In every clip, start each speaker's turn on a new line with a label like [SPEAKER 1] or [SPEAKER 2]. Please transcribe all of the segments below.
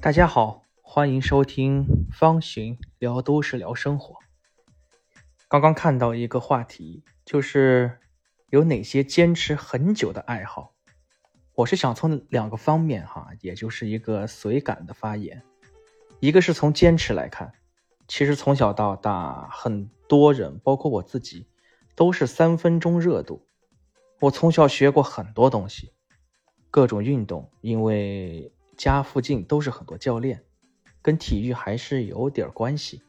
[SPEAKER 1] 大家好，欢迎收听方寻聊都市聊生活。刚刚看到一个话题，就是有哪些坚持很久的爱好。我是想从两个方面哈，也就是一个随感的发言。一个是从坚持来看，其实从小到大，很多人包括我自己，都是三分钟热度。我从小学过很多东西，各种运动，因为。家附近都是很多教练，跟体育还是有点关系。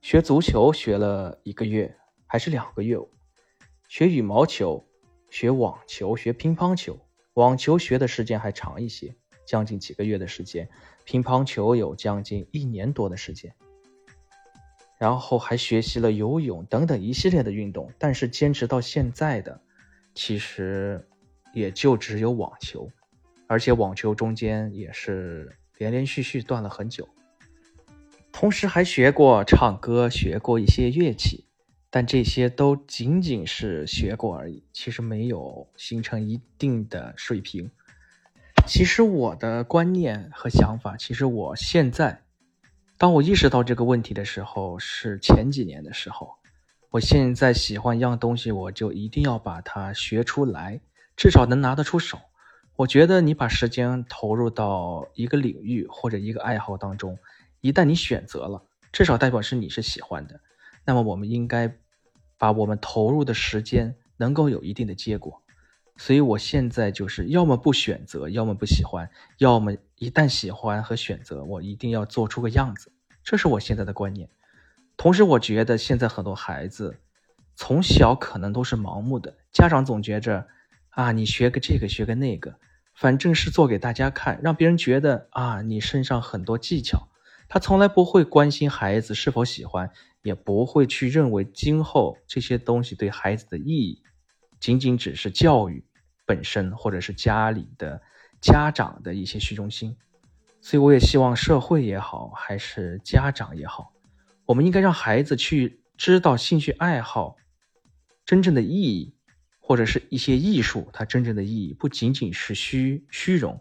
[SPEAKER 1] 学足球学了一个月还是两个月，学羽毛球、学网球、学乒乓球，网球学的时间还长一些，将近几个月的时间；乒乓球有将近一年多的时间。然后还学习了游泳等等一系列的运动，但是坚持到现在的，其实也就只有网球。而且网球中间也是连连续续断了很久，同时还学过唱歌，学过一些乐器，但这些都仅仅是学过而已，其实没有形成一定的水平。其实我的观念和想法，其实我现在，当我意识到这个问题的时候，是前几年的时候。我现在喜欢一样东西，我就一定要把它学出来，至少能拿得出手。我觉得你把时间投入到一个领域或者一个爱好当中，一旦你选择了，至少代表是你是喜欢的。那么我们应该把我们投入的时间能够有一定的结果。所以我现在就是要么不选择，要么不喜欢，要么一旦喜欢和选择，我一定要做出个样子。这是我现在的观念。同时，我觉得现在很多孩子从小可能都是盲目的，家长总觉着啊，你学个这个，学个那个。反正是做给大家看，让别人觉得啊，你身上很多技巧。他从来不会关心孩子是否喜欢，也不会去认为今后这些东西对孩子的意义，仅仅只是教育本身，或者是家里的家长的一些虚荣心。所以，我也希望社会也好，还是家长也好，我们应该让孩子去知道兴趣爱好真正的意义。或者是一些艺术，它真正的意义不仅仅是虚虚荣，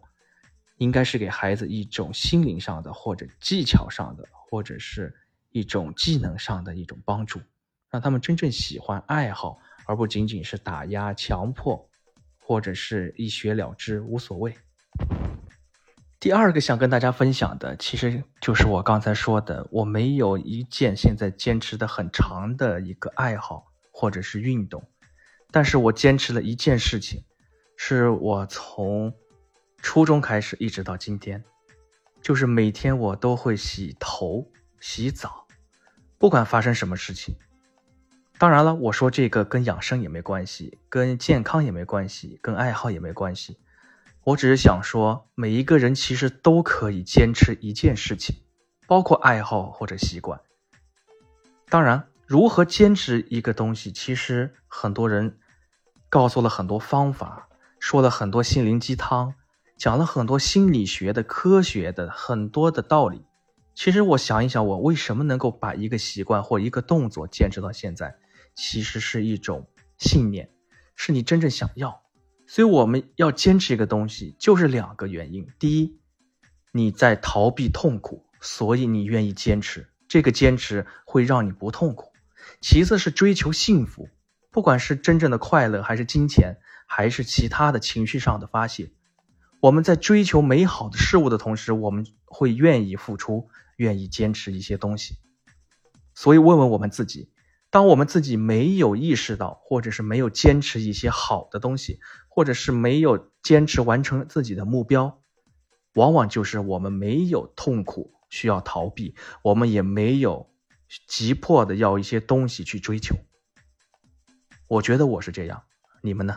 [SPEAKER 1] 应该是给孩子一种心灵上的，或者技巧上的，或者是一种技能上的一种帮助，让他们真正喜欢爱好，而不仅仅是打压、强迫，或者是一学了之无所谓。第二个想跟大家分享的，其实就是我刚才说的，我没有一件现在坚持的很长的一个爱好，或者是运动。但是我坚持了一件事情，是我从初中开始一直到今天，就是每天我都会洗头、洗澡，不管发生什么事情。当然了，我说这个跟养生也没关系，跟健康也没关系，跟爱好也没关系。我只是想说，每一个人其实都可以坚持一件事情，包括爱好或者习惯。当然，如何坚持一个东西，其实很多人。告诉了很多方法，说了很多心灵鸡汤，讲了很多心理学的、科学的很多的道理。其实我想一想，我为什么能够把一个习惯或一个动作坚持到现在，其实是一种信念，是你真正想要。所以我们要坚持一个东西，就是两个原因：第一，你在逃避痛苦，所以你愿意坚持，这个坚持会让你不痛苦；其次是追求幸福。不管是真正的快乐，还是金钱，还是其他的情绪上的发泄，我们在追求美好的事物的同时，我们会愿意付出，愿意坚持一些东西。所以，问问我们自己：当我们自己没有意识到，或者是没有坚持一些好的东西，或者是没有坚持完成自己的目标，往往就是我们没有痛苦需要逃避，我们也没有急迫的要一些东西去追求。我觉得我是这样，你们呢？